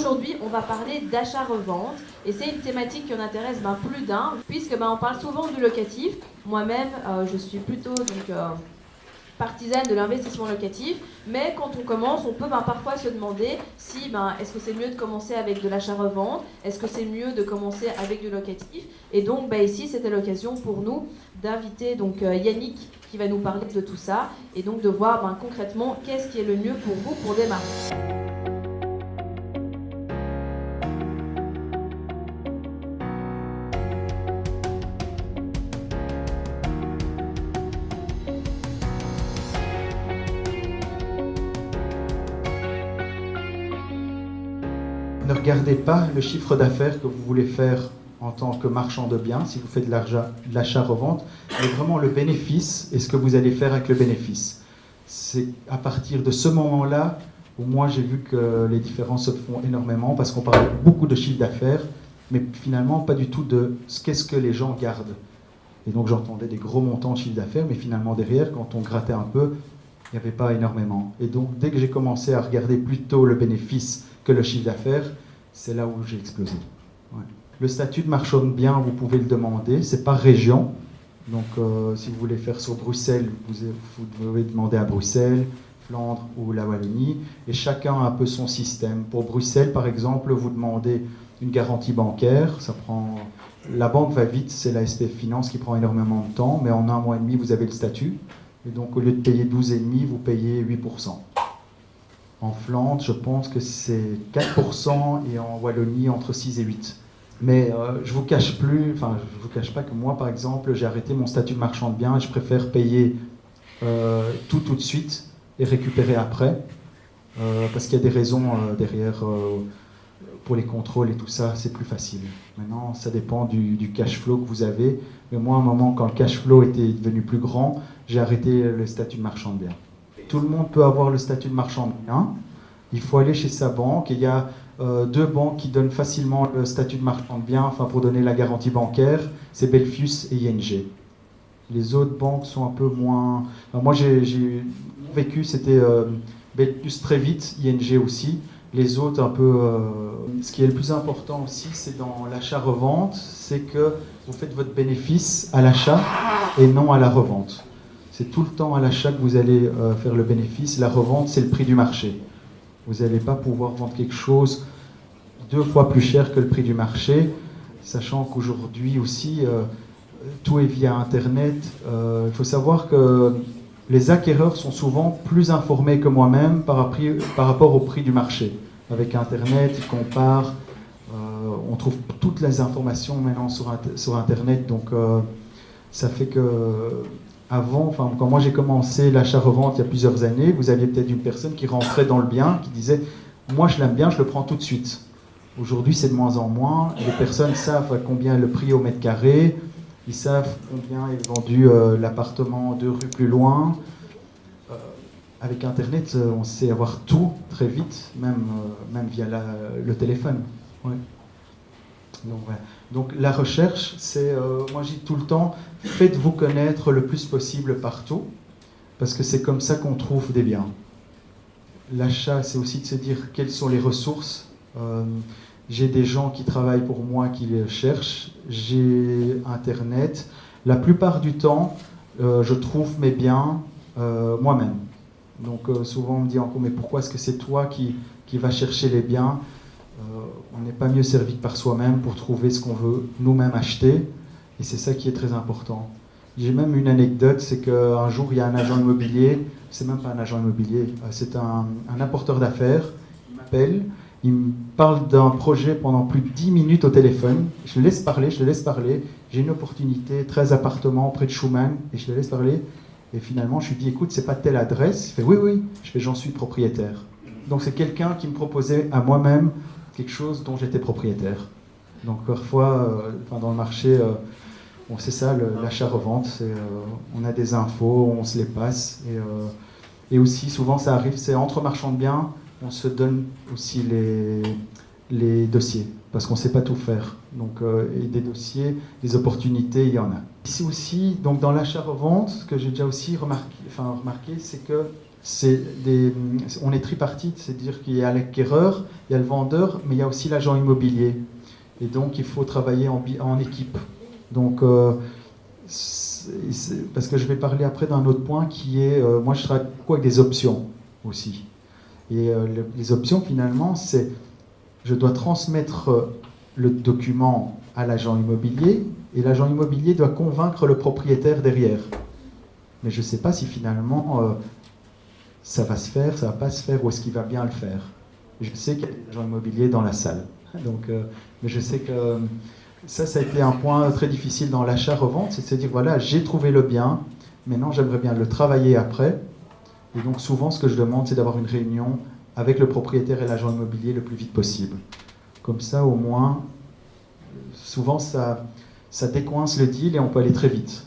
aujourd'hui, on va parler d'achat-revente et c'est une thématique qui en intéresse ben, plus d'un puisque ben, on parle souvent du locatif. Moi-même, euh, je suis plutôt euh, partisane de l'investissement locatif, mais quand on commence, on peut ben, parfois se demander si est-ce que c'est mieux de commencer avec de l'achat-revente, est-ce que c'est mieux de commencer avec du locatif. Et donc ici, c'était l'occasion pour nous d'inviter euh, Yannick qui va nous parler de tout ça et donc de voir concrètement qu'est-ce qui est le mieux pour vous pour démarrer. Regardez pas le chiffre d'affaires que vous voulez faire en tant que marchand de biens, si vous faites de l'achat-revente, mais vraiment le bénéfice et ce que vous allez faire avec le bénéfice. C'est à partir de ce moment-là où moi j'ai vu que les différences se font énormément parce qu'on parle beaucoup de chiffre d'affaires, mais finalement pas du tout de ce qu'est-ce que les gens gardent. Et donc j'entendais des gros montants de chiffre d'affaires, mais finalement derrière, quand on grattait un peu, il n'y avait pas énormément. Et donc dès que j'ai commencé à regarder plutôt le bénéfice que le chiffre d'affaires, c'est là où j'ai explosé. Le statut de marchand de biens, vous pouvez le demander, c'est par région. Donc, euh, si vous voulez faire sur Bruxelles, vous, vous, devez demander à Bruxelles, Flandre ou la Wallonie. Et chacun a un peu son système. Pour Bruxelles, par exemple, vous demandez une garantie bancaire. Ça prend... La banque va vite, c'est la SPF Finance qui prend énormément de temps, mais en un mois et demi, vous avez le statut. Et donc, au lieu de payer 12,5, vous payez 8%. En Flandre, je pense que c'est 4% et en Wallonie, entre 6 et 8%. Mais euh, je vous cache plus, enfin, je vous cache pas que moi, par exemple, j'ai arrêté mon statut de marchand de biens je préfère payer euh, tout tout de suite et récupérer après, euh, parce qu'il y a des raisons derrière pour les contrôles et tout ça, c'est plus facile. Maintenant, ça dépend du, du, cash flow que vous avez. Mais moi, à un moment, quand le cash flow était devenu plus grand, j'ai arrêté le statut de marchand de biens. Tout le monde peut avoir le statut de marchand de biens. Il faut aller chez sa banque et il y a euh, deux banques qui donnent facilement le statut de marchand de biens, enfin pour donner la garantie bancaire, c'est Belfius et ING. Les autres banques sont un peu moins. moi, j'ai vécu, c'était euh, Belfius très vite, ING aussi. Les autres, un peu. Euh, ce qui est le plus important aussi, c'est dans l'achat-revente, c'est que vous faites votre bénéfice à l'achat et non à la revente. C'est tout le temps à l'achat que vous allez faire le bénéfice. La revente, c'est le prix du marché. Vous n'allez pas pouvoir vendre quelque chose deux fois plus cher que le prix du marché, sachant qu'aujourd'hui aussi, euh, tout est via Internet. Euh, il faut savoir que les acquéreurs sont souvent plus informés que moi-même par, rapport au prix du marché. Avec Internet, ils comparent, euh, on trouve toutes les informations maintenant sur Internet, donc ça fait que avant, quand moi j'ai commencé l'achat-revente il y a plusieurs années, vous aviez peut-être une personne qui rentrait dans le bien, qui disait Moi je l'aime bien, je le prends tout de suite. Aujourd'hui, c'est de moins en moins. Les personnes savent combien est le prix au mètre carré, ils savent combien est vendu euh, l'appartement deux rues plus loin. Euh, avec Internet, euh, on sait avoir tout très vite, même, même via le téléphone. Donc, la recherche, c'est, moi je dis tout le temps, faites-vous connaître le plus possible partout, parce que c'est comme ça qu'on trouve des biens. L'achat, c'est aussi de se dire quelles sont les ressources euh, j'ai des gens qui travaillent pour moi qui les cherchent. J'ai Internet. La plupart du temps, euh, je trouve mes biens euh, moi-même. Donc souvent on me dit encore, mais pourquoi est-ce que c'est toi qui vas chercher les biens? On n'est pas mieux servi que par soi-même pour trouver ce qu'on veut nous-mêmes acheter. Et c'est ça qui est très important. J'ai même une anecdote, c'est qu'un jour il y a un agent immobilier, c'est même pas un agent immobilier, c'est un, un apporteur d'affaires, il m'appelle, il me parle d'un projet pendant plus de 10 minutes au téléphone. Je le laisse parler, je le laisse parler. J'ai une opportunité, 13 appartements près de Schumann, et je le laisse parler. Et finalement, je lui dis, écoute, c'est pas telle adresse. Il fait, oui, oui. Je fais, j'en suis propriétaire. Donc c'est quelqu'un qui me proposait à moi-même quelque chose dont j'étais propriétaire. Donc parfois, euh, dans le marché, euh, on sait ça, l'achat-revente, euh, on a des infos, on se les passe. Et, et aussi, souvent, ça arrive, c'est entre marchands de biens, on se donne aussi les, dossiers, parce qu'on ne sait pas tout faire. Donc, euh, et des dossiers, des opportunités, il y en a. Ici aussi, donc dans l'achat-revente, ce que j'ai déjà aussi remarqué, remarqué c'est que on est tripartite, c'est-à-dire qu'il y a l'acquéreur, il y a le vendeur, mais il y a aussi l'agent immobilier. Et donc, il faut travailler en, en équipe. Donc, euh, parce que je vais parler après d'un autre point qui est, euh, moi je travaille beaucoup avec des options aussi. Et euh, les options finalement, c'est, je dois transmettre le document à l'agent immobilier et l'agent immobilier doit convaincre le propriétaire derrière. Mais je ne sais pas si finalement ça va se faire, ça va pas se faire, ou est-ce qu'il va bien le faire? Je sais qu'il y a des agents immobiliers dans la salle. Donc, euh, mais je sais que euh, ça, ça a été un point très difficile dans l'achat-revente, c'est de se dire, voilà, j'ai trouvé le bien, maintenant j'aimerais bien le travailler après. Et donc souvent, ce que je demande, c'est d'avoir une réunion avec le propriétaire et l'agent immobilier le plus vite possible. Comme ça, au moins, souvent, ça, ça décoince le deal et on peut aller très vite.